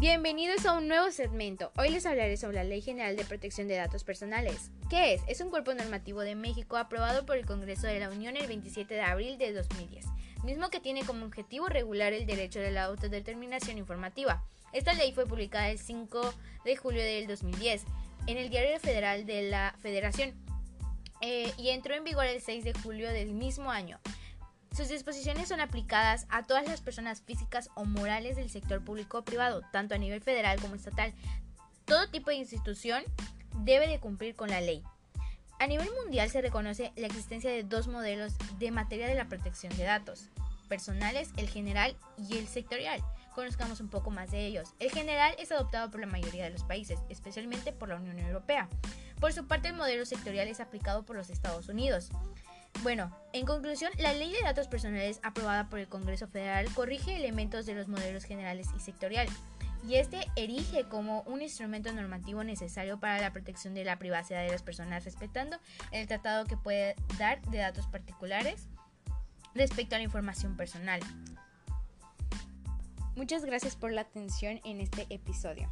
Bienvenidos a un nuevo segmento. Hoy les hablaré sobre la Ley General de Protección de Datos Personales. ¿Qué es? Es un cuerpo normativo de México aprobado por el Congreso de la Unión el 27 de abril de 2010, mismo que tiene como objetivo regular el derecho de la autodeterminación informativa. Esta ley fue publicada el 5 de julio del 2010 en el Diario Federal de la Federación eh, y entró en vigor el 6 de julio del mismo año. Sus disposiciones son aplicadas a todas las personas físicas o morales del sector público o privado, tanto a nivel federal como estatal. Todo tipo de institución debe de cumplir con la ley. A nivel mundial se reconoce la existencia de dos modelos de materia de la protección de datos, personales, el general y el sectorial. Conozcamos un poco más de ellos. El general es adoptado por la mayoría de los países, especialmente por la Unión Europea. Por su parte, el modelo sectorial es aplicado por los Estados Unidos. Bueno, en conclusión, la Ley de Datos Personales aprobada por el Congreso Federal corrige elementos de los modelos generales y sectorial, y este erige como un instrumento normativo necesario para la protección de la privacidad de las personas, respetando el tratado que puede dar de datos particulares respecto a la información personal. Muchas gracias por la atención en este episodio.